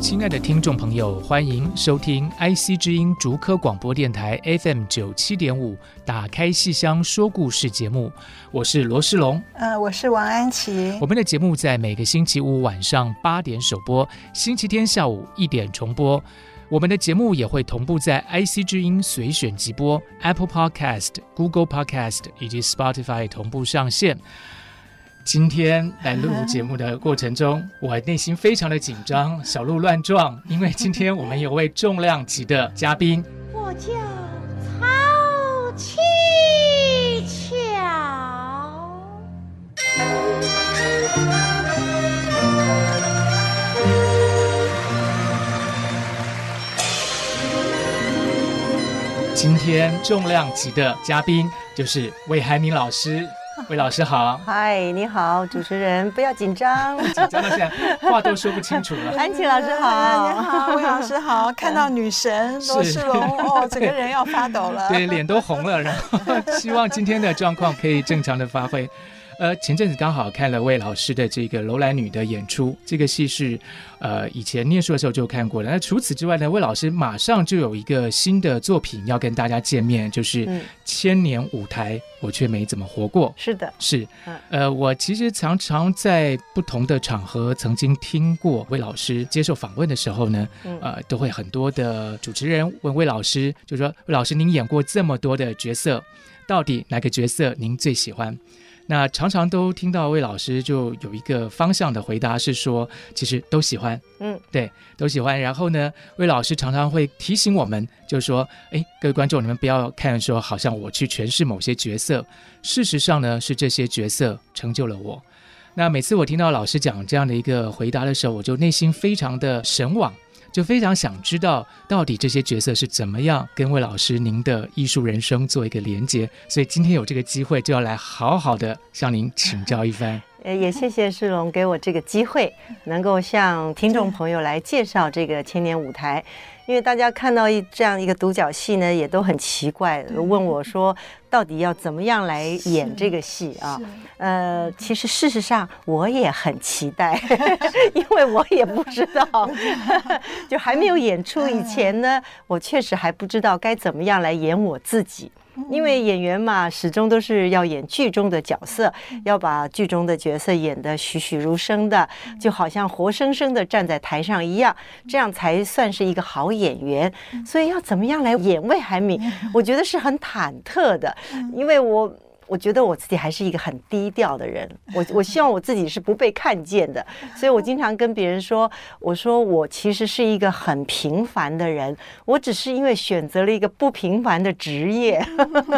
亲爱的听众朋友，欢迎收听 IC 之音竹科广播电台 FM 九七点五《打开戏箱说故事》节目，我是罗世龙，呃，我是王安琪。我们的节目在每个星期五晚上八点首播，星期天下午一点重播。我们的节目也会同步在 IC 之音随选即播、Apple Podcast、Google Podcast 以及 Spotify 同步上线。今天来录节目的过程中，我内心非常的紧张，小鹿乱撞，因为今天我们有位重量级的嘉宾。我叫曹七巧。今天重量级的嘉宾就是魏海敏老师。魏老师好，嗨，你好，主持人，不要紧张，紧张到现在话都说不清楚了。安琪老师好，你好，魏老师好，看到女神罗世龙哦，整个人要发抖了，对，脸都红了，然后 希望今天的状况可以正常的发挥。呃，前阵子刚好看了魏老师的这个《楼兰女》的演出，这个戏是，呃，以前念书的时候就看过了。那除此之外呢，魏老师马上就有一个新的作品要跟大家见面，就是《千年舞台》，我却没怎么活过。是的，是，呃，我其实常常在不同的场合曾经听过魏老师接受访问的时候呢，呃，都会很多的主持人问魏老师，就说魏老师，您演过这么多的角色，到底哪个角色您最喜欢？那常常都听到魏老师就有一个方向的回答是说，其实都喜欢，嗯，对，都喜欢。然后呢，魏老师常常会提醒我们，就是说，哎，各位观众，你们不要看说好像我去诠释某些角色，事实上呢，是这些角色成就了我。那每次我听到老师讲这样的一个回答的时候，我就内心非常的神往。就非常想知道，到底这些角色是怎么样跟魏老师您的艺术人生做一个连接，所以今天有这个机会，就要来好好的向您请教一番。呃，也谢谢世龙给我这个机会，能够向听众朋友来介绍这个千年舞台。因为大家看到一这样一个独角戏呢，也都很奇怪，问我说到底要怎么样来演这个戏啊？呃，其实事实上我也很期待，因为我也不知道，就还没有演出以前呢，我确实还不知道该怎么样来演我自己。因为演员嘛，始终都是要演剧中的角色，要把剧中的角色演得栩栩如生的，就好像活生生的站在台上一样，这样才算是一个好演员。所以要怎么样来演魏海敏，我觉得是很忐忑的，因为我。我觉得我自己还是一个很低调的人，我我希望我自己是不被看见的，所以我经常跟别人说，我说我其实是一个很平凡的人，我只是因为选择了一个不平凡的职业，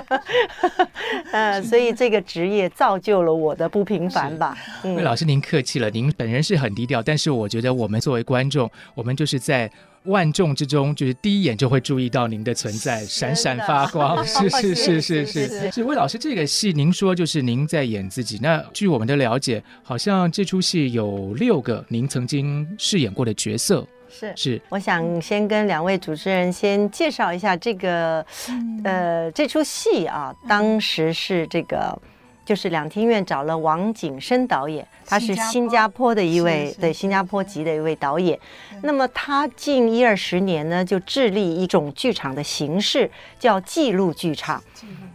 呃，所以这个职业造就了我的不平凡吧。魏老师您客气了，您本人是很低调，但是我觉得我们作为观众，我们就是在。万众之中，就是第一眼就会注意到您的存在，闪闪发光。是是是是是是。魏老师，这个戏您说就是。您在演自己。那据我们的了解，好像这出戏有六个您曾经饰演过的角色。是。是。我想先跟两位主持人先介绍一下这个，呃，这出戏啊，当时是。这个。就是两厅院找了王景生导演，他是新加坡的一位，对，新加坡籍的一位导演。那么他近一二十年呢，就致力一种剧场的形式，叫记录剧场。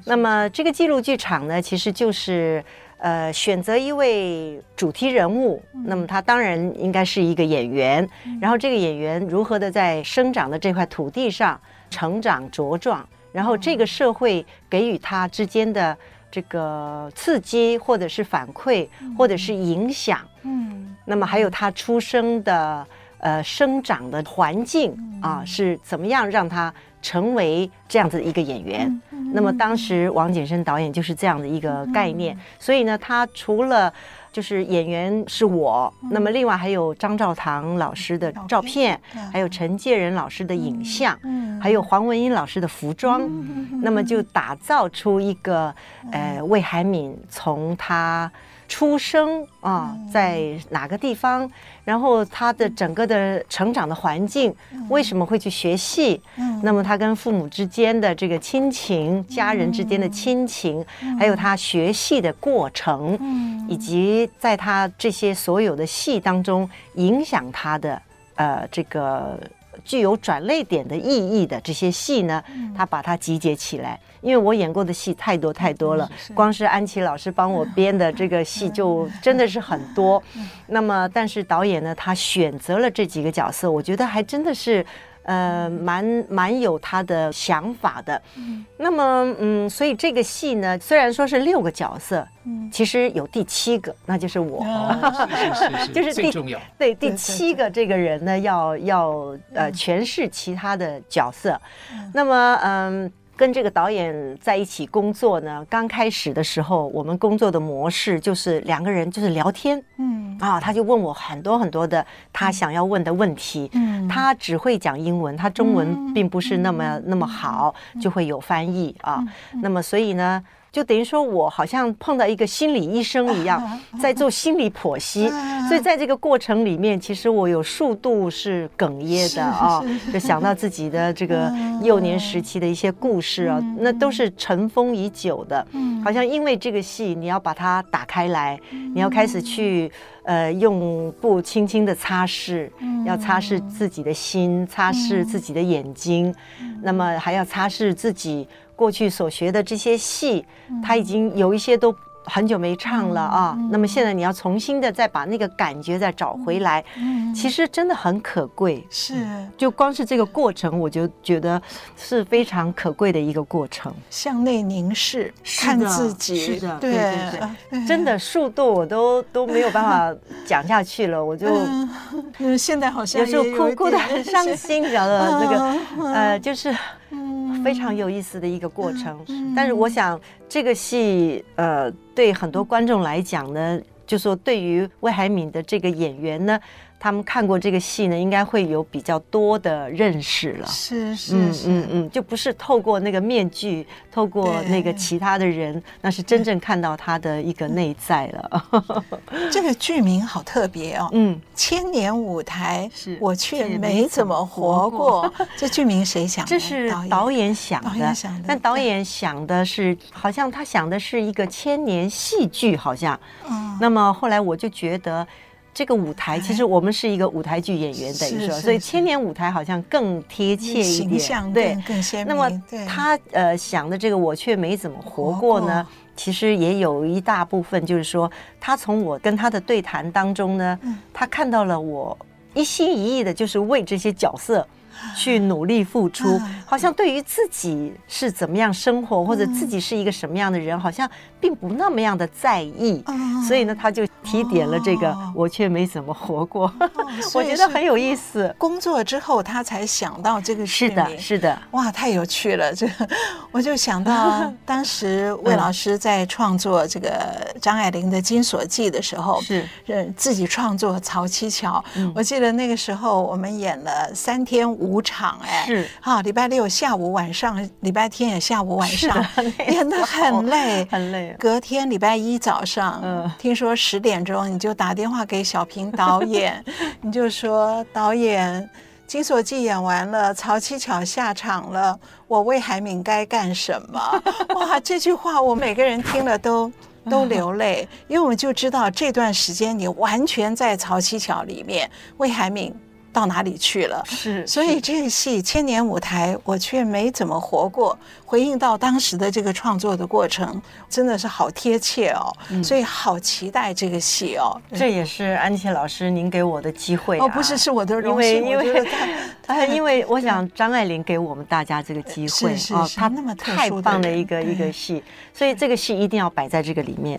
那么这个记录剧场呢，其实就是呃选择一位主题人物，那么他当然应该是一个演员，然后这个演员如何的在生长的这块土地上成长茁壮，然后这个社会给予他之间的。这个刺激，或者是反馈，或者是影响，嗯，那么还有他出生的呃生长的环境啊是怎么样让他成为这样子的一个演员。那么当时王景生导演就是这样的一个概念，所以呢，他除了就是演员是我，那么另外还有张兆堂老师的照片，还有陈介仁老师的影像，还有黄文英老师的服装，那么就打造出一个呃魏海敏从他出生啊，在哪个地方，然后他的整个的成长的环境，为什么会去学戏？那么他跟父母之间的这个亲情，家人之间的亲情，还有他学戏的过程，以及在他这些所有的戏当中影响他的呃这个。具有转泪点的意义的这些戏呢，他把它集结起来。因为我演过的戏太多太多了，光是安琪老师帮我编的这个戏 就真的是很多。那么，但是导演呢，他选择了这几个角色，我觉得还真的是。呃，蛮蛮有他的想法的。嗯，那么，嗯，所以这个戏呢，虽然说是六个角色，嗯，其实有第七个，那就是我，就是第对第七个这个人呢，要要呃诠释其他的角色。那么，嗯。跟这个导演在一起工作呢，刚开始的时候，我们工作的模式就是两个人就是聊天，嗯。啊，他就问我很多很多的他想要问的问题，嗯，他只会讲英文，他中文并不是那么那么好，就会有翻译啊，那么所以呢。就等于说，我好像碰到一个心理医生一样，在做心理剖析。所以在这个过程里面，其实我有数度是哽咽的啊，就想到自己的这个幼年时期的一些故事啊，那都是尘封已久的。好像因为这个戏，你要把它打开来，你要开始去呃用布轻轻的擦拭，要擦拭自己的心，擦拭自己的眼睛，那么还要擦拭自己。过去所学的这些戏，他已经有一些都很久没唱了啊。那么现在你要重新的再把那个感觉再找回来，其实真的很可贵。是，就光是这个过程，我就觉得是非常可贵的一个过程。向内凝视，看自己，是的，对对对，真的速度我都都没有办法讲下去了，我就，嗯，现在好像有时候哭哭的很伤心，你知道吗那个呃，就是。非常有意思的一个过程，但是我想这个戏，呃，对很多观众来讲呢，就说对于魏海敏的这个演员呢。他们看过这个戏呢，应该会有比较多的认识了。是是是，嗯嗯嗯，就不是透过那个面具，透过那个其他的人，那是真正看到他的一个内在了。这个剧名好特别哦，嗯，千年舞台，是我却没怎么活过。这剧名谁想的？这是导演想的，但导演想的是，好像他想的是一个千年戏剧，好像。嗯。那么后来我就觉得。这个舞台其实我们是一个舞台剧演员，等于说，所以千年舞台好像更贴切一点，对，更鲜明。那么他呃想的这个我却没怎么活过呢，其实也有一大部分就是说，他从我跟他的对谈当中呢，他看到了我一心一意的就是为这些角色去努力付出，好像对于自己是怎么样生活或者自己是一个什么样的人，好像并不那么样的在意，所以呢，他就。提点了这个，哦、我却没怎么活过，哦、我觉得很有意思。工作之后，他才想到这个事。是的，是的，哇，太有趣了！这个，我就想到 当时魏老师在创作这个张爱玲的《金锁记》的时候，是，自己创作《曹七巧》。嗯、我记得那个时候我们演了三天五场，哎，是，哈，礼拜六下午晚上，礼拜天也下午晚上，演的很累，很累。隔天礼拜一早上，嗯，听说十点。钟你就打电话给小平导演，你就说，导演《金锁记》演完了，曹七巧下场了，我魏海敏该干什么？哇，这句话我每个人听了都都流泪，因为我们就知道这段时间你完全在曹七巧里面，魏海敏。到哪里去了？是，所以这个戏《千年舞台》，我却没怎么活过。回应到当时的这个创作的过程，真的是好贴切哦。所以好期待这个戏哦。这也是安琪老师您给我的机会哦，不是，是我的荣幸。因为因为 他，因为我想张爱玲给我们大家这个机会哦，他那么太棒的一个一个戏，所以这个戏一定要摆在这个里面。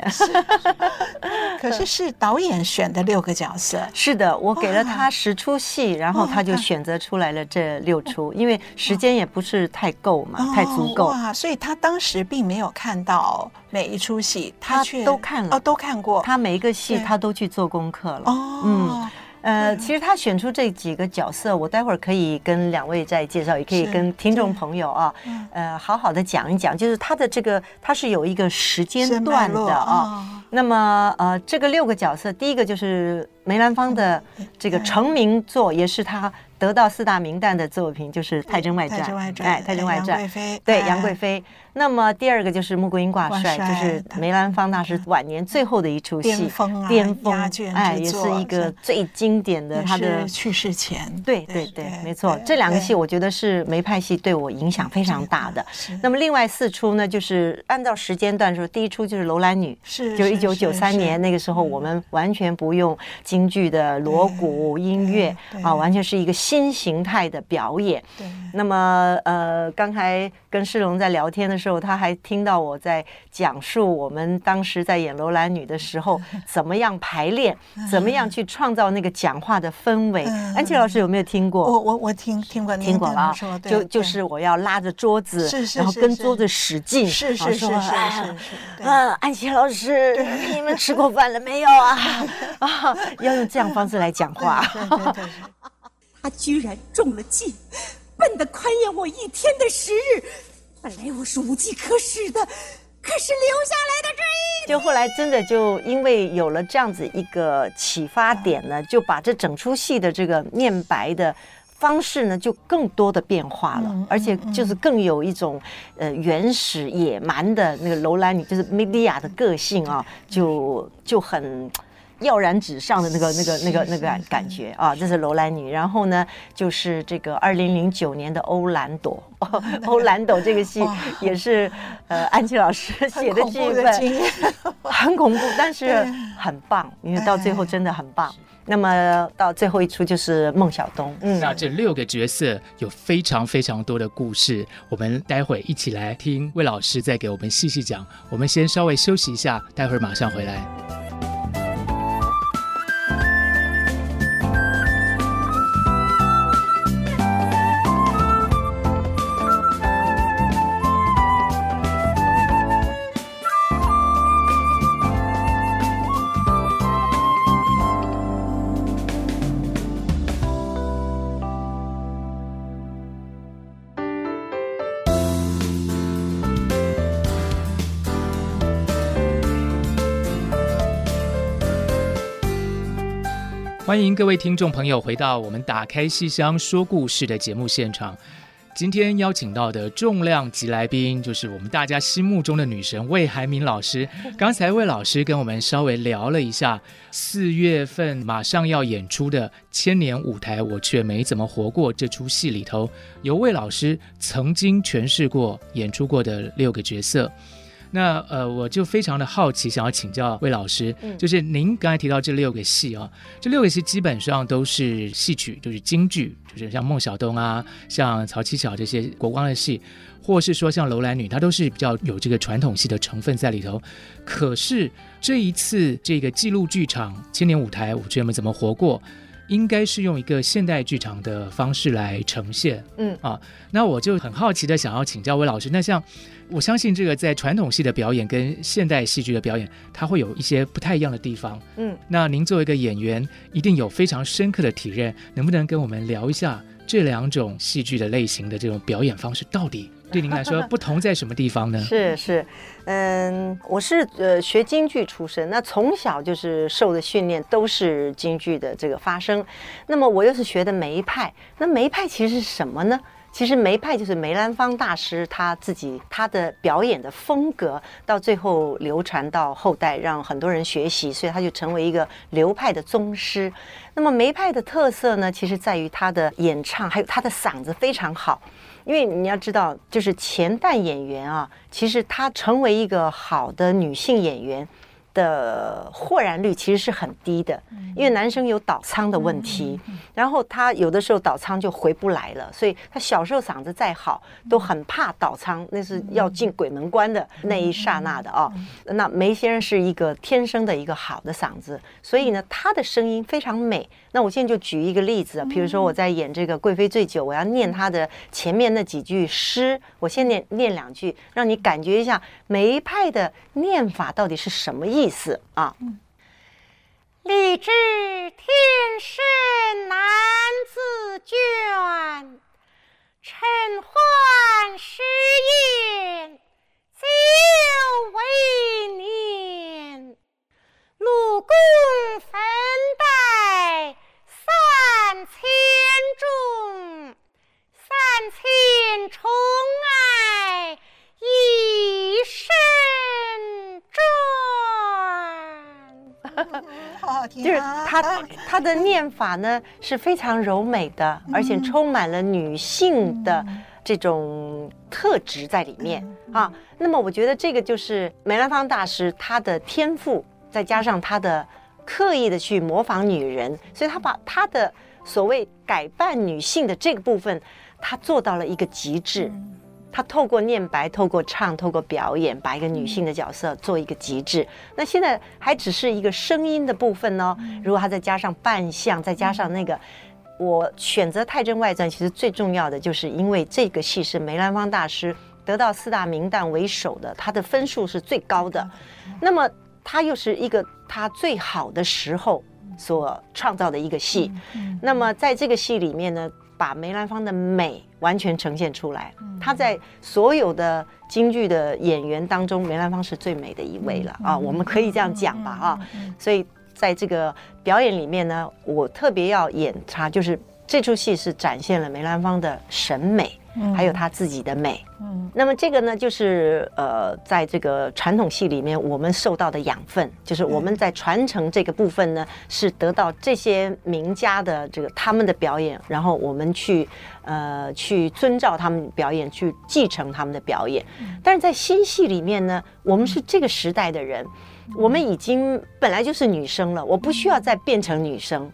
可是是导演选的六个角色，是的，我给了他十出戏。戏，然后他就选择出来了这六出，因为时间也不是太够嘛，太足够。哇，所以他当时并没有看到每一出戏，他却都看了，哦，都看过。他每一个戏他都去做功课了。哦，嗯。呃，其实他选出这几个角色，我待会儿可以跟两位再介绍，也可以跟听众朋友啊，呃，好好的讲一讲，就是他的这个他是有一个时间段的啊。那么呃，这个六个角色，第一个就是梅兰芳的这个成名作，也是他。得到四大名旦的作品就是《太真外传》，哎，《太真外传》对杨贵妃。那么第二个就是《穆桂英挂帅》，就是梅兰芳大师晚年最后的一出戏，巅峰，巅峰，哎，也是一个最经典的。他的去世前，对对对，没错。这两个戏我觉得是梅派戏对我影响非常大的。那么另外四出呢，就是按照时间段说，第一出就是《楼兰女》，是，就一九九三年那个时候，我们完全不用京剧的锣鼓音乐啊，完全是一个。新形态的表演，对。那么，呃，刚才跟世龙在聊天的时候，他还听到我在讲述我们当时在演《楼兰女》的时候，怎么样排练，怎么样去创造那个讲话的氛围。安琪老师有没有听过？我我我听听过，听过啊。就就是我要拉着桌子，然后跟桌子使劲，是是是是是。啊，安琪老师，你们吃过饭了没有啊？啊，要用这样方式来讲话。他居然中了计，笨的宽延我一天的时日。本来我是无计可施的，可是留下来的这一，就后来真的就因为有了这样子一个启发点呢，就把这整出戏的这个念白的方式呢，就更多的变化了，而且就是更有一种呃原始野蛮的那个楼兰女，就是梅莉亚的个性啊，就就很。跃然纸上的那个、那个、那个、那个感感觉啊，这是楼兰女。然后呢，就是这个二零零九年的欧兰朵，欧兰朵这个戏也是呃安琪老师写的剧本，很恐怖，但是很棒，因为到最后真的很棒。那么到最后一出就是孟小冬。嗯，那这六个角色有非常非常多的故事，我们待会一起来听魏老师再给我们细细讲。我们先稍微休息一下，待会儿马上回来。欢迎各位听众朋友回到我们打开戏箱说故事的节目现场。今天邀请到的重量级来宾，就是我们大家心目中的女神魏海敏老师。刚才魏老师跟我们稍微聊了一下，四月份马上要演出的《千年舞台我却没怎么活过》这出戏里头，由魏老师曾经诠释过、演出过的六个角色。那呃，我就非常的好奇，想要请教魏老师，就是您刚才提到这六个戏啊，这六个戏基本上都是戏曲，就是京剧，就是像孟小冬啊，像曹七巧这些国光的戏，或是说像楼兰女，它都是比较有这个传统戏的成分在里头。可是这一次这个记录剧场《千年舞台我却没怎么活过》，应该是用一个现代剧场的方式来呈现。嗯啊，那我就很好奇的想要请教魏老师，那像。我相信这个在传统戏的表演跟现代戏剧的表演，它会有一些不太一样的地方。嗯，那您作为一个演员，一定有非常深刻的体验，能不能跟我们聊一下这两种戏剧的类型的这种表演方式，到底对您来说不同在什么地方呢？是是，嗯，我是呃学京剧出身，那从小就是受的训练都是京剧的这个发声，那么我又是学的梅派，那梅派其实是什么呢？其实梅派就是梅兰芳大师他自己他的表演的风格，到最后流传到后代，让很多人学习，所以他就成为一个流派的宗师。那么梅派的特色呢，其实在于他的演唱，还有他的嗓子非常好。因为你要知道，就是前代演员啊，其实他成为一个好的女性演员的豁然率其实是很低的，因为男生有倒仓的问题，然后他有的时候倒仓就回不来了，所以他小时候嗓子再好都很怕倒仓，那是要进鬼门关的那一刹那的哦。那梅先生是一个天生的一个好的嗓子，所以呢，他的声音非常美。那我现在就举一个例子啊，比如说我在演这个《贵妃醉酒》，我要念他的前面那几句诗，我先念念两句，让你感觉一下每一派的念法到底是什么意思啊？礼知天生男子眷，承欢实言久为年，禄宫分带。三千中，三千宠爱一身专。好好听，就是他他的念法呢是非常柔美的，而且充满了女性的这种特质在里面啊。那么我觉得这个就是梅兰芳大师他的天赋，再加上他的。刻意的去模仿女人，所以他把他的所谓改扮女性的这个部分，他做到了一个极致。他透过念白、透过唱、透过表演，把一个女性的角色做一个极致。那现在还只是一个声音的部分呢。如果他再加上扮相，再加上那个，我选择《太真外传》，其实最重要的就是因为这个戏是梅兰芳大师得到四大名旦为首的，他的分数是最高的。那么。他又是一个他最好的时候所创造的一个戏，那么在这个戏里面呢，把梅兰芳的美完全呈现出来。她在所有的京剧的演员当中，梅兰芳是最美的一位了啊，我们可以这样讲吧啊。所以在这个表演里面呢，我特别要演她，就是这出戏是展现了梅兰芳的审美。还有他自己的美，嗯，那么这个呢，就是呃，在这个传统戏里面，我们受到的养分，就是我们在传承这个部分呢，是得到这些名家的这个他们的表演，然后我们去呃去遵照他们表演，去继承他们的表演。但是在新戏里面呢，我们是这个时代的人，我们已经本来就是女生了，我不需要再变成女生。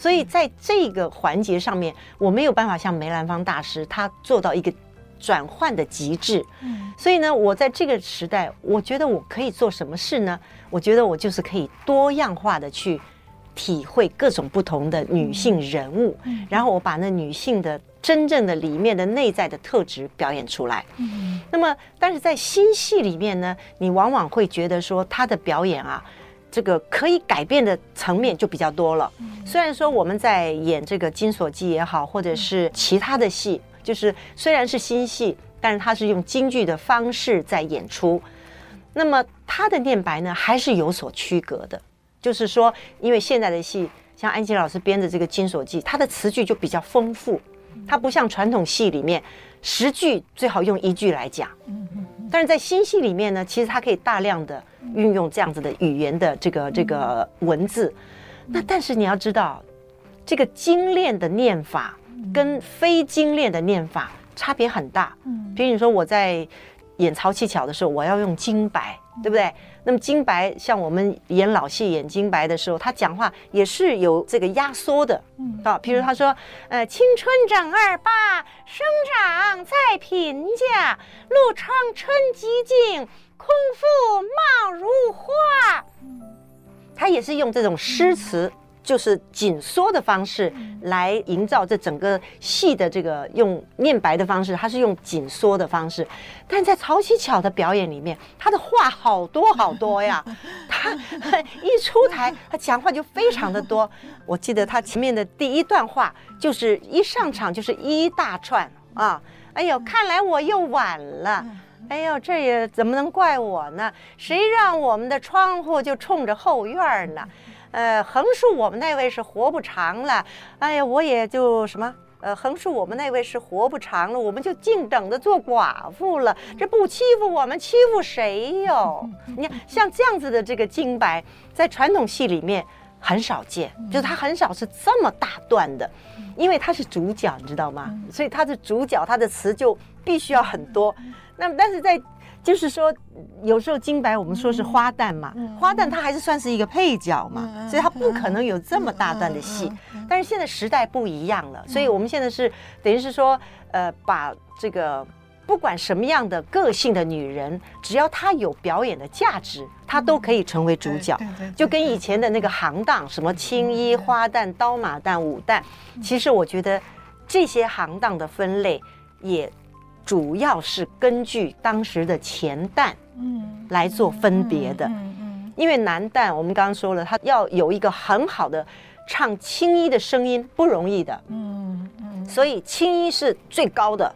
所以在这个环节上面，我没有办法像梅兰芳大师他做到一个转换的极致。嗯所以呢，我在这个时代，我觉得我可以做什么事呢？我觉得我就是可以多样化的去体会各种不同的女性人物，然后我把那女性的真正的里面的内在的特质表演出来。嗯那么，但是在新戏里面呢，你往往会觉得说她的表演啊。这个可以改变的层面就比较多了。虽然说我们在演这个《金锁记》也好，或者是其他的戏，就是虽然是新戏，但是它是用京剧的方式在演出。那么他的念白呢，还是有所区隔的。就是说，因为现在的戏，像安吉老师编的这个《金锁记》，它的词句就比较丰富，它不像传统戏里面十句最好用一句来讲。但是在新戏里面呢，其实它可以大量的运用这样子的语言的这个这个文字。那但是你要知道，这个精炼的念法跟非精炼的念法差别很大。嗯比如你说我在演曹七巧的时候，我要用精白，对不对？那么金白，像我们演老戏演金白的时候，他讲话也是有这个压缩的，嗯。啊，譬如他说，呃，青春长二八，生长在贫家，路窗春寂静，空腹貌如花，他也是用这种诗词。就是紧缩的方式来营造这整个戏的这个用念白的方式，它是用紧缩的方式。但在曹七巧的表演里面，他的话好多好多呀，他 一出台，他讲话就非常的多。我记得他前面的第一段话，就是一上场就是一大串啊！哎呦，看来我又晚了。哎呦，这也怎么能怪我呢？谁让我们的窗户就冲着后院呢？呃，横竖我们那位是活不长了，哎呀，我也就什么，呃，横竖我们那位是活不长了，我们就静等着做寡妇了。这不欺负我们，欺负谁哟？你看，像这样子的这个京白，在传统戏里面很少见，就是它很少是这么大段的，因为它是主角，你知道吗？所以它的主角，他的词就必须要很多。那么，但是在就是说，有时候金白我们说是花旦嘛，花旦它还是算是一个配角嘛，所以它不可能有这么大段的戏。但是现在时代不一样了，所以我们现在是等于是说，呃，把这个。不管什么样的个性的女人，只要她有表演的价值，她都可以成为主角。就跟以前的那个行当，什么青衣、花旦、刀马旦、武旦，其实我觉得这些行当的分类，也主要是根据当时的钱旦，来做分别的。嗯嗯因为男旦，我们刚刚说了，他要有一个很好的唱青衣的声音，不容易的。嗯嗯所以青衣是最高的。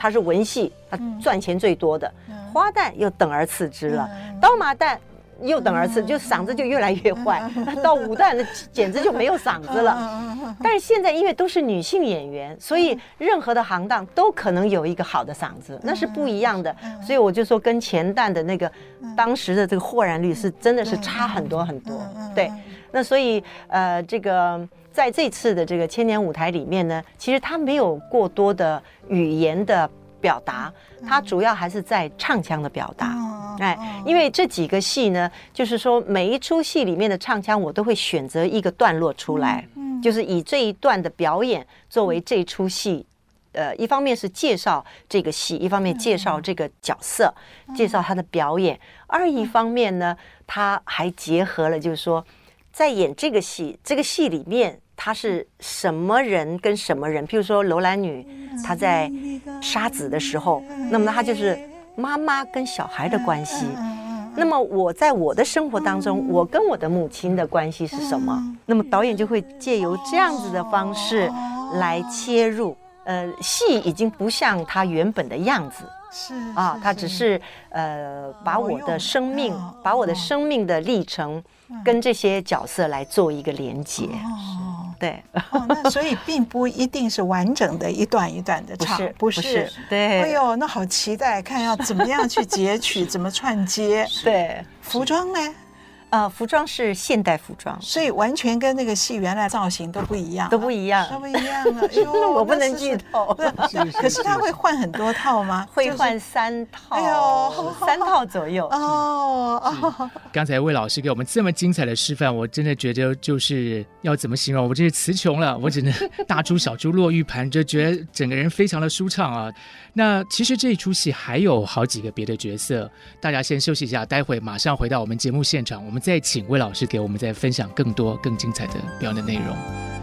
他是文戏，他赚钱最多的。花旦又等而次之了，刀马旦又等而次，就嗓子就越来越坏。到五旦那简直就没有嗓子了。但是现在因为都是女性演员，所以任何的行当都可能有一个好的嗓子，那是不一样的。所以我就说，跟前旦的那个当时的这个豁然率是真的是差很多很多。对，那所以呃这个。在这次的这个千年舞台里面呢，其实他没有过多的语言的表达，他主要还是在唱腔的表达。哎，因为这几个戏呢，就是说每一出戏里面的唱腔，我都会选择一个段落出来，就是以这一段的表演作为这出戏，呃，一方面是介绍这个戏，一方面介绍这个角色，介绍他的表演；二一方面呢，他还结合了，就是说在演这个戏，这个戏里面。他是什么人跟什么人？譬如说楼兰女，她在杀子的时候，那么她就是妈妈跟小孩的关系。那么我在我的生活当中，我跟我的母亲的关系是什么？那么导演就会借由这样子的方式来切入。呃，戏已经不像他原本的样子，是啊，他只是呃把我的生命，把我的生命的历程跟这些角色来做一个连接。对，哦，那所以并不一定是完整的一段一段的唱，不是，不是，对。哎呦，那好期待看要怎么样去截取，怎么串接。对，服装呢？呃，服装是现代服装，所以完全跟那个戏原来造型都不一样，都不一样，都不一样了。因为我不能剧透。可是他会换很多套吗？会换三套，哎呦，三套左右。哦哦。刚才魏老师给我们这么精彩的示范，我真的觉得就是要怎么形容？我真是词穷了，我只能大珠小珠落玉盘，就觉得整个人非常的舒畅啊。那其实这一出戏还有好几个别的角色，大家先休息一下，待会马上回到我们节目现场，我们再请魏老师给我们再分享更多更精彩的表演的内容。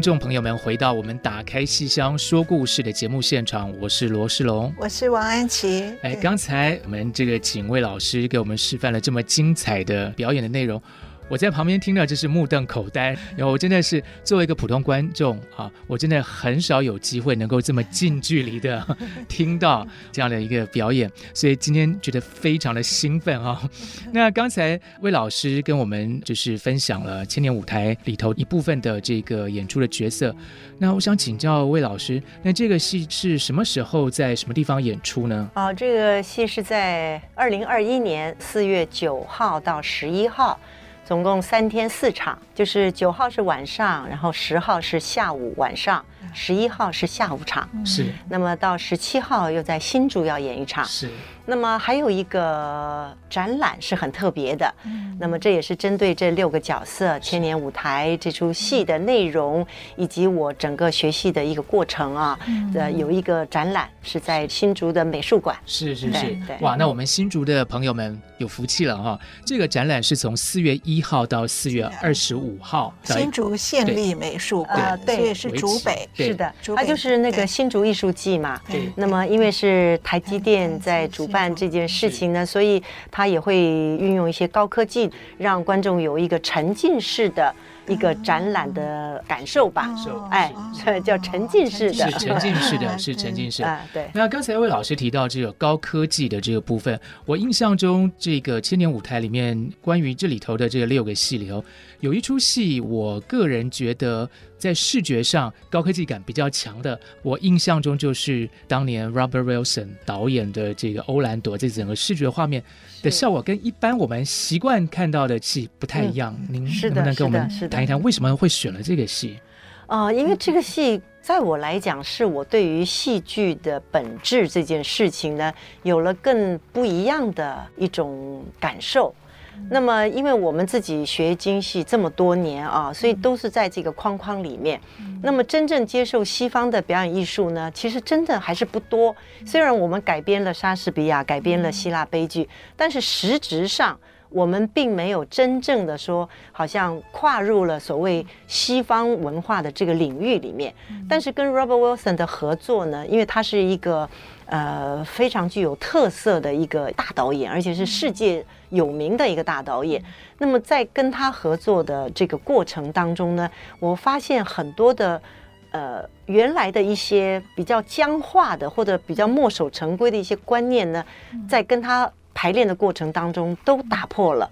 听众朋友们，回到我们打开戏箱说故事的节目现场，我是罗世龙，我是王安琪。哎，刚才我们这个警卫老师给我们示范了这么精彩的表演的内容。我在旁边听到，就是目瞪口呆。然后我真的是作为一个普通观众啊，我真的很少有机会能够这么近距离的 听到这样的一个表演，所以今天觉得非常的兴奋啊。那刚才魏老师跟我们就是分享了千年舞台里头一部分的这个演出的角色。那我想请教魏老师，那这个戏是什么时候在什么地方演出呢？啊，这个戏是在二零二一年四月九号到十一号。总共三天四场，就是九号是晚上，然后十号是下午晚上，十一号是下午场，是。那么到十七号又在新竹要演一场，是。那么还有一个展览是很特别的，嗯，那么这也是针对这六个角色《千年舞台》这出戏的内容，以及我整个学戏的一个过程啊，呃，有一个展览是在新竹的美术馆，是是是，哇，那我们新竹的朋友们有福气了哈，这个展览是从四月一号到四月二十五号，新竹县立美术馆，对，所以是竹北，是的，它就是那个新竹艺术季嘛，对，那么因为是台积电在主办。这件事情呢，所以他也会运用一些高科技，让观众有一个沉浸式的一个展览的感受吧。受哎，叫沉浸式的，是沉浸式的，是沉浸式。啊，对。那刚才魏老师提到这个高科技的这个部分，我印象中这个千年舞台里面关于这里头的这个六个戏里头，有一出戏，我个人觉得。在视觉上高科技感比较强的，我印象中就是当年 Robert Wilson 导演的这个《欧兰朵》，这整个视觉画面的效果跟一般我们习惯看到的戏不太一样。嗯、您能不能跟我们谈一谈为什么会选了这个戏？啊、呃，因为这个戏在我来讲，是我对于戏剧的本质这件事情呢，有了更不一样的一种感受。那么，因为我们自己学京戏这么多年啊，所以都是在这个框框里面。那么，真正接受西方的表演艺术呢，其实真的还是不多。虽然我们改编了莎士比亚，改编了希腊悲剧，但是实质上我们并没有真正的说，好像跨入了所谓西方文化的这个领域里面。但是跟 Robert Wilson 的合作呢，因为他是一个呃非常具有特色的一个大导演，而且是世界。有名的一个大导演，那么在跟他合作的这个过程当中呢，我发现很多的呃原来的一些比较僵化的或者比较墨守成规的一些观念呢，在跟他排练的过程当中都打破了，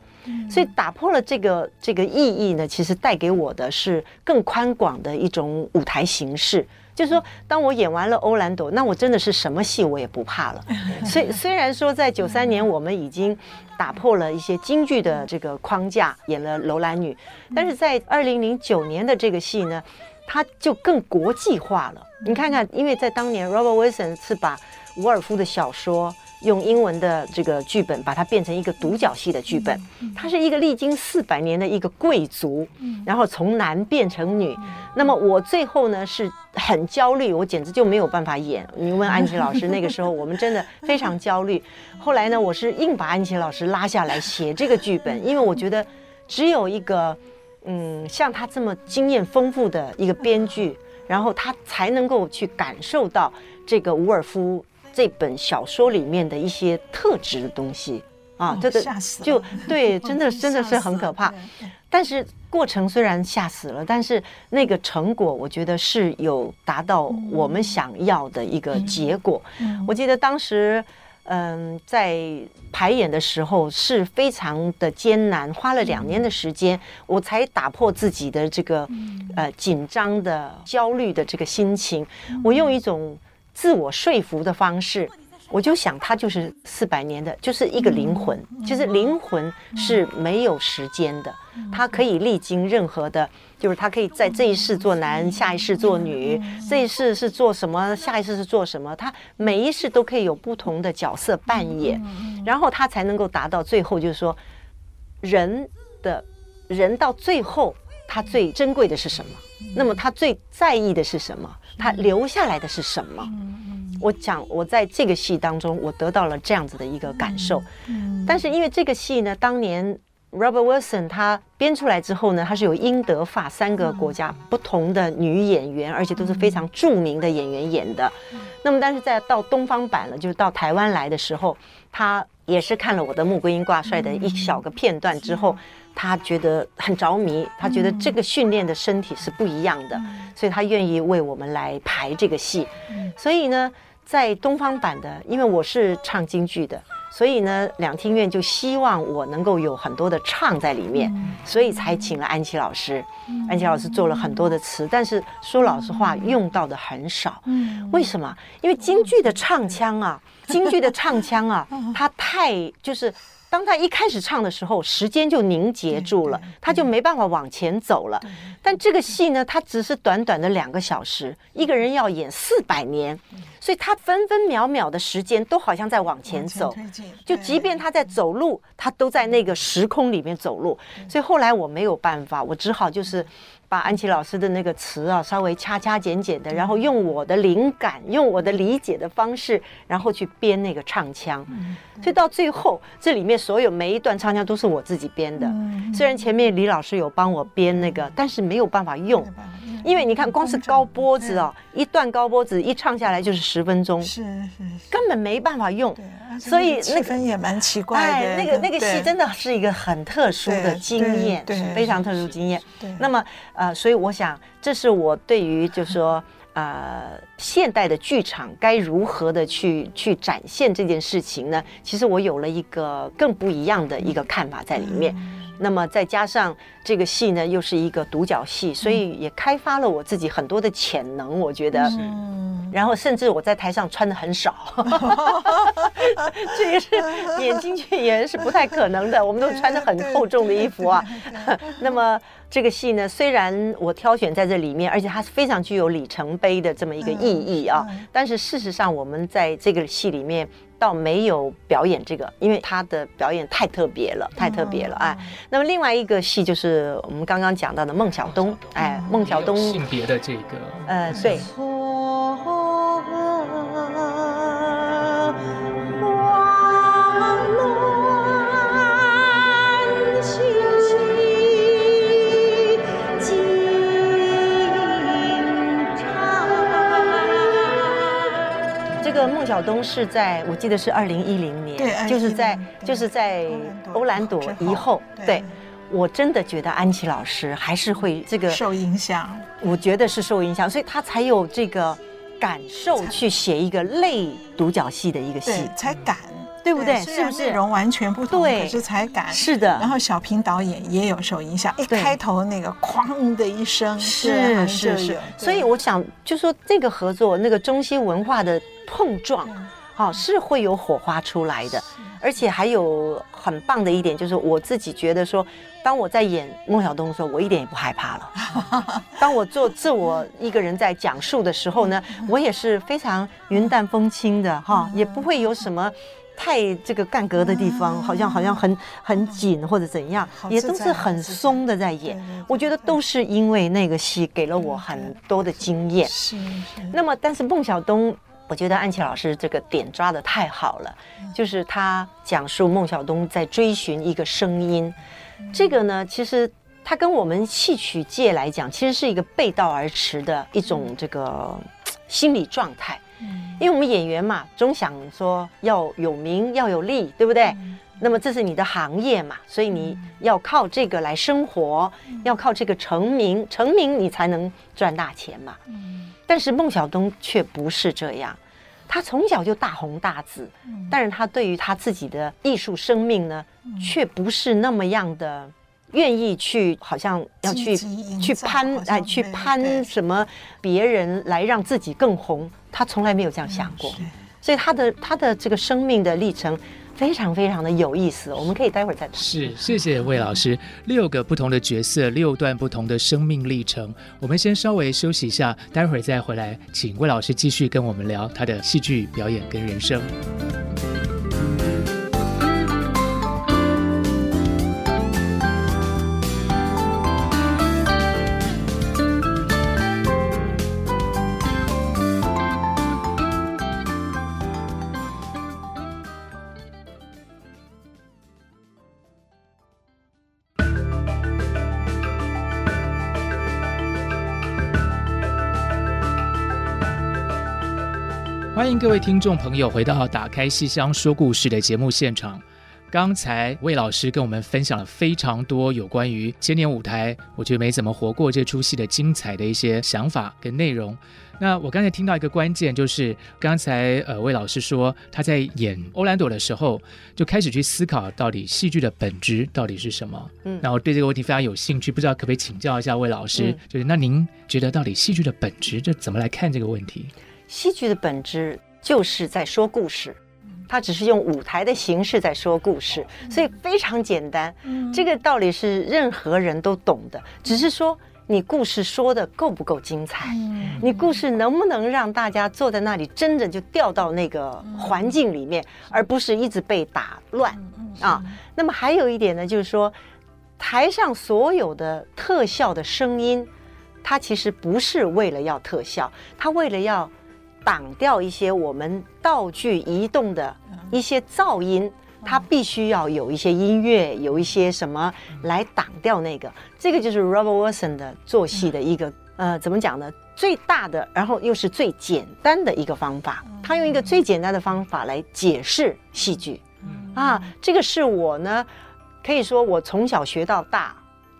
所以打破了这个这个意义呢，其实带给我的是更宽广的一种舞台形式。就是说，当我演完了《欧兰朵》，那我真的是什么戏我也不怕了。虽虽然说，在九三年我们已经打破了一些京剧的这个框架，演了《楼兰女》，但是在二零零九年的这个戏呢，它就更国际化了。你看看，因为在当年，Robert Wilson 是把伍尔夫的小说。用英文的这个剧本把它变成一个独角戏的剧本，他是一个历经四百年的一个贵族，然后从男变成女。那么我最后呢是很焦虑，我简直就没有办法演。你问安琪老师，那个时候我们真的非常焦虑。后来呢，我是硬把安琪老师拉下来写这个剧本，因为我觉得只有一个嗯像他这么经验丰富的一个编剧，然后他才能够去感受到这个伍尔夫。这本小说里面的一些特质的东西啊，这个就对，真的真的是很可怕。但是过程虽然吓死了，但是那个成果，我觉得是有达到我们想要的一个结果。我记得当时，嗯，在排演的时候是非常的艰难，花了两年的时间，我才打破自己的这个呃紧张的、焦虑的这个心情。我用一种。自我说服的方式，我就想，他就是四百年的，就是一个灵魂，就是灵魂是没有时间的，他可以历经任何的，就是他可以在这一世做男，下一世做女，这一世是做什么，下一世是做什么，他每一世都可以有不同的角色扮演，然后他才能够达到最后，就是说，人的，人到最后，他最珍贵的是什么？那么他最在意的是什么？他留下来的是什么？我讲，我在这个戏当中，我得到了这样子的一个感受。但是因为这个戏呢，当年 Robert Wilson 他编出来之后呢，他是有英德法三个国家不同的女演员，而且都是非常著名的演员演的。那么，但是在到东方版了，就是到台湾来的时候，他也是看了我的《穆桂英挂帅》的一小个片段之后。他觉得很着迷，他觉得这个训练的身体是不一样的，所以他愿意为我们来排这个戏。所以呢，在东方版的，因为我是唱京剧的，所以呢，两厅院就希望我能够有很多的唱在里面，所以才请了安琪老师。安琪老师做了很多的词，但是说老实话，用到的很少。为什么？因为京剧的唱腔啊，京剧的唱腔啊，它太就是。当他一开始唱的时候，时间就凝结住了，他就没办法往前走了。但这个戏呢，它只是短短的两个小时，一个人要演四百年，所以他分分秒秒的时间都好像在往前走。就即便他在走路，他都在那个时空里面走路。所以后来我没有办法，我只好就是。把安琪老师的那个词啊，稍微掐掐剪剪的，然后用我的灵感，用我的理解的方式，然后去编那个唱腔。所以到最后，这里面所有每一段唱腔都是我自己编的。虽然前面李老师有帮我编那个，但是没有办法用，因为你看，光是高波子哦，一段高波子一唱下来就是十分钟，是是，根本没办法用。所以那个也蛮奇怪的。哎，那个那个戏真的是一个很特殊的经验，对，非常特殊经验。对，那么呃，所以我想，这是我对于就是说 呃，现代的剧场该如何的去去展现这件事情呢？其实我有了一个更不一样的一个看法在里面。那么再加上这个戏呢，又是一个独角戏，所以也开发了我自己很多的潜能，我觉得。嗯。然后甚至我在台上穿的很少，这也是演京剧演员是不太可能的，我们都穿的很厚重的衣服啊。那么这个戏呢，虽然我挑选在这里面，而且它是非常具有里程碑的这么一个意义啊，但是事实上我们在这个戏里面。倒没有表演这个，因为他的表演太特别了，太特别了哎。那么另外一个戏就是我们刚刚讲到的孟小冬，哎，孟小冬性别的这个，呃，对。孟小冬是在我记得是二零一零年，对，就是在就是在欧兰朵以后，对，我真的觉得安琪老师还是会这个受影响，我觉得是受影响，所以他才有这个感受去写一个类独角戏的一个戏，才敢，对不对？是不是？内容完全不同，可是才敢，是的。然后小平导演也有受影响，一开头那个哐的一声，是是是，所以我想就说这个合作，那个中西文化的。碰撞，好、哦、是会有火花出来的，而且还有很棒的一点就是，我自己觉得说，当我在演孟小冬的时候，我一点也不害怕了。当我做自我一个人在讲述的时候呢，我也是非常云淡风轻的哈、哦，也不会有什么太这个干戈的地方，好像好像很很紧或者怎样，也都是很松的在演。我觉得都是因为那个戏给了我很多的经验。是。那么，但是孟小冬。我觉得安琪老师这个点抓的太好了，就是他讲述孟小冬在追寻一个声音，这个呢，其实他跟我们戏曲界来讲，其实是一个背道而驰的一种这个心理状态。因为我们演员嘛，总想说要有名要有利，对不对？那么这是你的行业嘛，所以你要靠这个来生活，要靠这个成名，成名你才能赚大钱嘛。但是孟小冬却不是这样，他从小就大红大紫，但是他对于他自己的艺术生命呢，却不是那么样的愿意去，好像要去去攀哎，去攀什么别人来让自己更红，他从来没有这样想过，所以他的他的这个生命的历程。非常非常的有意思，我们可以待会儿再谈。是，谢谢魏老师。六个不同的角色，六段不同的生命历程。我们先稍微休息一下，待会儿再回来，请魏老师继续跟我们聊他的戏剧表演跟人生。欢迎各位听众朋友回到《打开戏箱说故事》的节目现场。刚才魏老师跟我们分享了非常多有关于千年舞台，我觉得没怎么活过这出戏的精彩的一些想法跟内容。那我刚才听到一个关键，就是刚才呃魏老师说他在演欧兰朵的时候就开始去思考到底戏剧的本质到底是什么。嗯，那我对这个问题非常有兴趣，不知道可不可以请教一下魏老师？嗯、就是那您觉得到底戏剧的本质，这怎么来看这个问题？戏剧的本质就是在说故事，它只是用舞台的形式在说故事，所以非常简单。这个道理是任何人都懂的，只是说你故事说的够不够精彩，你故事能不能让大家坐在那里真的就掉到那个环境里面，而不是一直被打乱啊。那么还有一点呢，就是说台上所有的特效的声音，它其实不是为了要特效，它为了要。挡掉一些我们道具移动的一些噪音，它必须要有一些音乐，有一些什么来挡掉那个。这个就是 Robert Wilson 的做戏的一个呃，怎么讲呢？最大的，然后又是最简单的一个方法。他用一个最简单的方法来解释戏剧。啊，这个是我呢，可以说我从小学到大，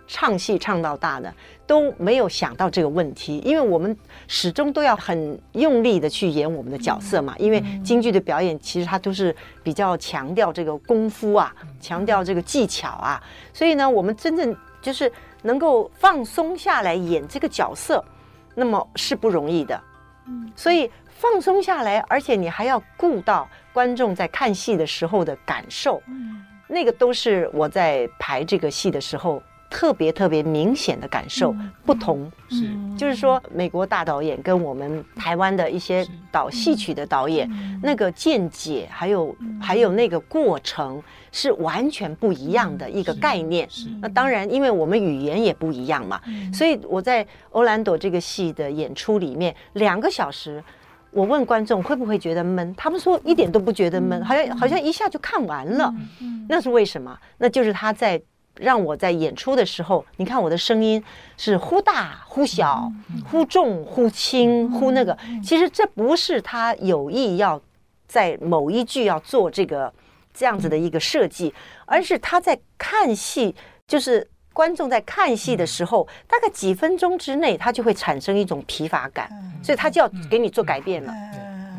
唱戏唱到大的都没有想到这个问题，因为我们始终都要很用力的去演我们的角色嘛。因为京剧的表演其实它都是比较强调这个功夫啊，强调这个技巧啊，所以呢，我们真正就是能够放松下来演这个角色，那么是不容易的。所以放松下来，而且你还要顾到观众在看戏的时候的感受，那个都是我在排这个戏的时候。特别特别明显的感受不同，是。就是说，美国大导演跟我们台湾的一些导戏曲的导演，那个见解还有还有那个过程是完全不一样的一个概念。那当然，因为我们语言也不一样嘛，所以我在欧兰朵这个戏的演出里面，两个小时，我问观众会不会觉得闷，他们说一点都不觉得闷，好像好像一下就看完了。那是为什么？那就是他在。让我在演出的时候，你看我的声音是忽大忽小，忽重忽轻，忽那个。其实这不是他有意要在某一句要做这个这样子的一个设计，而是他在看戏，就是观众在看戏的时候，大概几分钟之内，他就会产生一种疲乏感，所以他就要给你做改变了。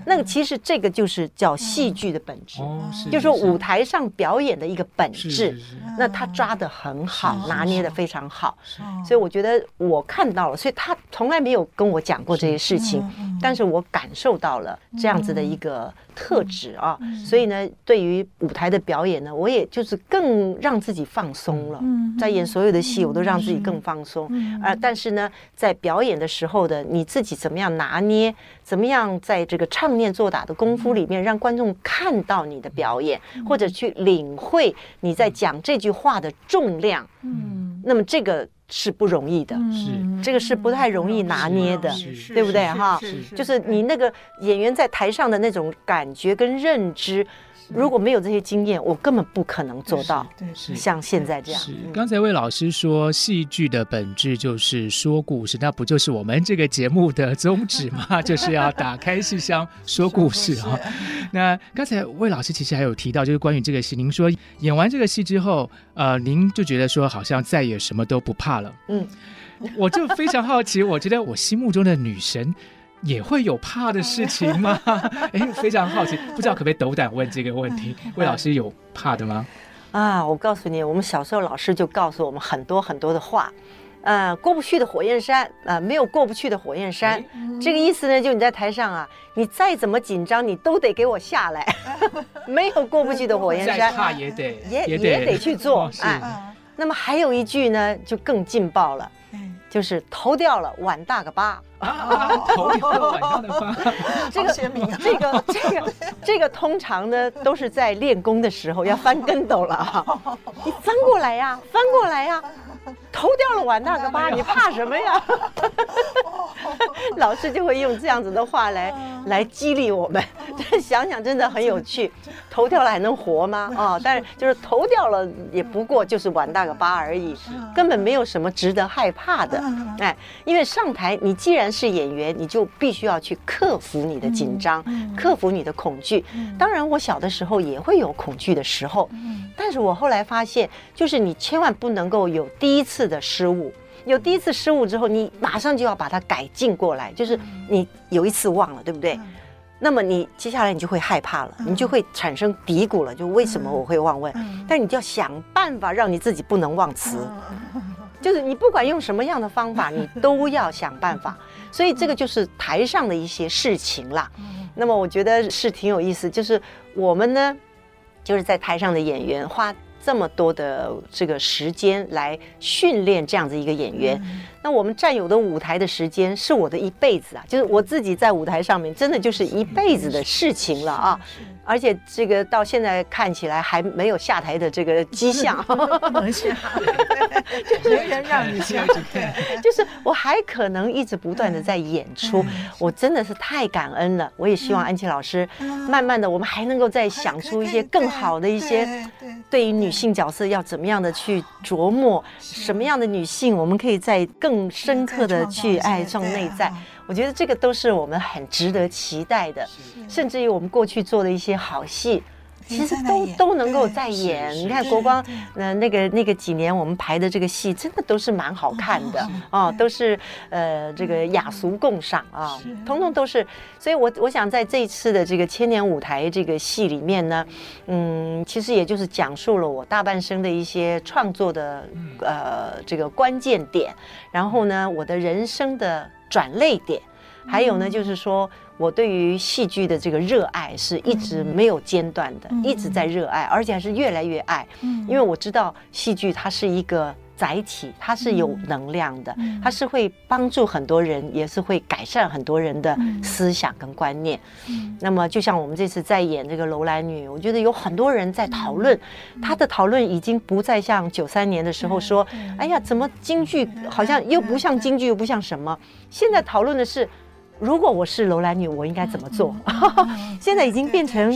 那个其实这个就是叫戏剧的本质，就是说舞台上表演的一个本质。那他抓得很好，拿捏得非常好，所以我觉得我看到了，所以他从来没有跟我讲过这些事情，但是我感受到了这样子的一个特质啊。所以呢，对于舞台的表演呢，我也就是更让自己放松了。在演所有的戏，我都让自己更放松。而但是呢，在表演的时候的你自己怎么样拿捏，怎么样在这个唱念做打的功夫里面，让观众看到你的表演，或者去领会你在讲这句话的重量，嗯，那么这个是不容易的，是。这个是不太容易拿捏的，对不对？哈？就是你那个演员在台上的那种感觉跟认知。如果没有这些经验，我根本不可能做到。对，是像现在这样。是刚才魏老师说，戏剧的本质就是说故事，那不就是我们这个节目的宗旨吗？就是要打开戏箱说故事啊。那刚才魏老师其实还有提到，就是关于这个戏，您说演完这个戏之后，呃，您就觉得说好像再也什么都不怕了。嗯，我就非常好奇，我觉得我心目中的女神。也会有怕的事情吗？哎，非常好奇，不知道可不可以斗胆问这个问题？魏老师有怕的吗？啊，我告诉你，我们小时候老师就告诉我们很多很多的话，呃，过不去的火焰山，呃，没有过不去的火焰山，这个意思呢，就你在台上啊，你再怎么紧张，你都得给我下来，没有过不去的火焰山，再怕也得也也得去做，哎，那么还有一句呢，就更劲爆了。就是头掉了，碗大个疤。啊，头掉了，碗大个疤。这个这个这个这个通常呢，都是在练功的时候要翻跟斗了啊。你翻过来呀，翻过来呀。头掉了碗大个疤，你怕什么呀？老师就会用这样子的话来来激励我们。想想真的很有趣，头掉了还能活吗？哦，但是就是头掉了也不过就是碗大个疤而已，根本没有什么值得害怕的。哎，因为上台你既然是演员，你就必须要去克服你的紧张，克服你的恐惧。当然，我小的时候也会有恐惧的时候，但是我后来发现，就是你千万不能够有第一次的失误。有第一次失误之后，你马上就要把它改进过来。就是你有一次忘了，对不对？那么你接下来你就会害怕了，你就会产生嘀咕了，就为什么我会忘问？但你就要想办法让你自己不能忘词，就是你不管用什么样的方法，你都要想办法。所以这个就是台上的一些事情啦。那么我觉得是挺有意思，就是我们呢，就是在台上的演员花。这么多的这个时间来训练这样子一个演员，那我们占有的舞台的时间是我的一辈子啊，就是我自己在舞台上面真的就是一辈子的事情了啊。而且这个到现在看起来还没有下台的这个迹象，不能下，没人让你下，就是我还可能一直不断的在演出，我真的是太感恩了。我也希望安琪老师，慢慢的我们还能够再想出一些更好的一些，对于女性角色要怎么样的去琢磨，什么样的女性我们可以在更深刻的去爱上内在。我觉得这个都是我们很值得期待的，甚至于我们过去做的一些好戏，其实都都能够再演。你看国光，呃，那个那个几年我们排的这个戏，真的都是蛮好看的哦，都是呃这个雅俗共赏啊，通通。都是。所以我我想在这一次的这个千年舞台这个戏里面呢，嗯，其实也就是讲述了我大半生的一些创作的呃这个关键点，然后呢，我的人生的。转捩点，还有呢，就是说我对于戏剧的这个热爱是一直没有间断的，一直在热爱，而且还是越来越爱。因为我知道戏剧它是一个载体，它是有能量的，它是会帮助很多人，也是会改善很多人的思想跟观念。那么，就像我们这次在演这个楼兰女，我觉得有很多人在讨论，他的讨论已经不再像九三年的时候说：“哎呀，怎么京剧好像又不像京剧，又不像什么？”现在讨论的是，如果我是楼兰女，我应该怎么做？现在已经变成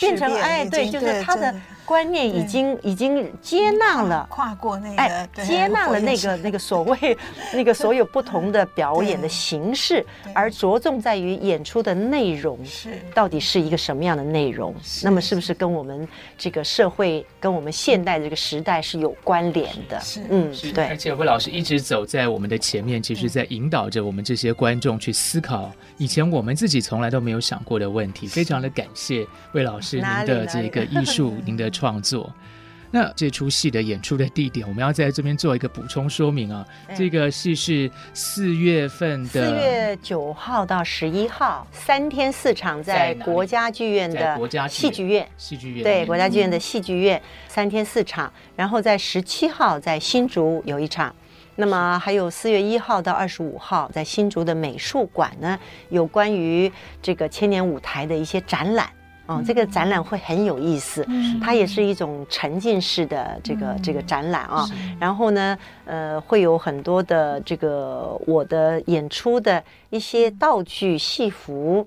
变成哎，对，就是他的。观念已经已经接纳了，跨过那个，哎，接纳了那个那个所谓 那个所有不同的表演的形式，而着重在于演出的内容是到底是一个什么样的内容？那么是不是跟我们这个社会跟我们现代这个时代是有关联的？是，嗯，对。而且魏老师一直走在我们的前面，其实在引导着我们这些观众去思考以前我们自己从来都没有想过的问题。非常的感谢魏老师您的这个艺术，您的。创作，那这出戏的演出的地点，我们要在这边做一个补充说明啊。嗯、这个戏是四月份的四月九号到十一号，三天四场，在国家剧院的戏剧院，戏剧院对国家剧院的戏剧院、嗯、三天四场，然后在十七号在新竹有一场，那么还有四月一号到二十五号在新竹的美术馆呢，有关于这个千年舞台的一些展览。哦，这个展览会很有意思，它也是一种沉浸式的这个这个展览啊。然后呢，呃，会有很多的这个我的演出的一些道具、戏服，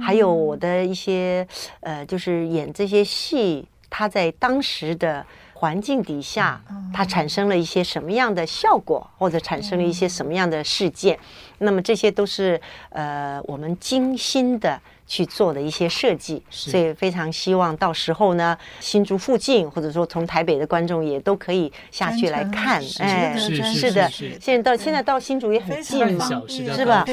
还有我的一些呃，就是演这些戏，它在当时的环境底下，它产生了一些什么样的效果，或者产生了一些什么样的事件。那么这些都是呃，我们精心的。去做的一些设计，所以非常希望到时候呢，新竹附近或者说从台北的观众也都可以下去来看。哎，是是的，现在到现在到新竹也很近嘛，是吧？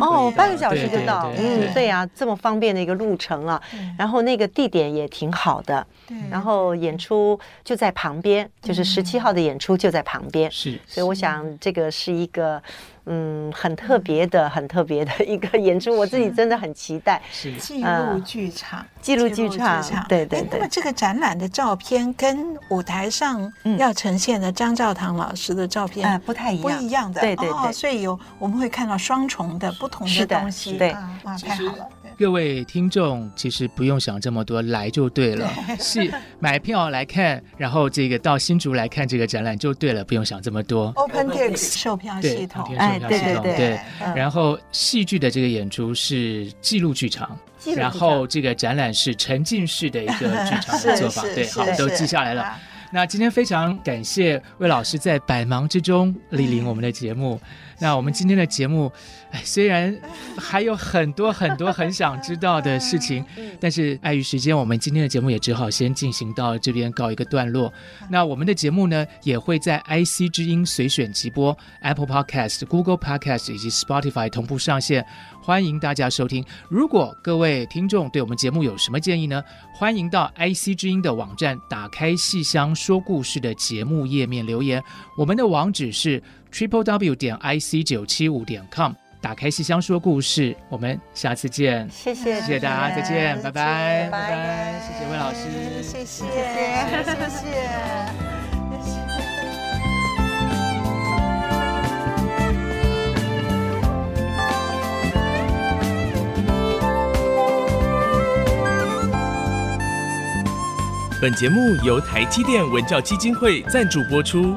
哦，半个小时就到。嗯，对啊，这么方便的一个路程啊。然后那个地点也挺好的，然后演出就在旁边，就是十七号的演出就在旁边。是，所以我想这个是一个。嗯，很特别的，很特别的一个演出，我自己真的很期待。是记录剧场，记录剧场，对对对。那么这个展览的照片跟舞台上要呈现的张兆堂老师的照片不太一样，不一样的。对对对，所以有我们会看到双重的不同的东西。对，哇，太好了。各位听众，其实不用想这么多，来就对了。是买票来看，然后这个到新竹来看这个展览就对了，不用想这么多。OpenTix 售票系统，哎，对对对。然后戏剧的这个演出是记录剧场，然后这个展览是沉浸式的一个剧场的 做法。对，好，都记下来了。那今天非常感谢魏老师在百忙之中莅临我们的节目。那我们今天的节目，哎，虽然还有很多很多很想知道的事情，但是碍于时间，我们今天的节目也只好先进行到这边告一个段落。那我们的节目呢，也会在 IC 之音随选直播、Apple Podcast、Google Podcast 以及 Spotify 同步上线，欢迎大家收听。如果各位听众对我们节目有什么建议呢？欢迎到 IC 之音的网站，打开戏箱说故事的节目页面留言。我们的网址是。Triple w 点 i c 九七五点 com，打开西厢说故事，我们下次见。谢谢，谢谢大家，再见，拜拜，拜拜，谢谢魏老师，谢谢，谢谢。本节目由台积电文教基金会赞助播出。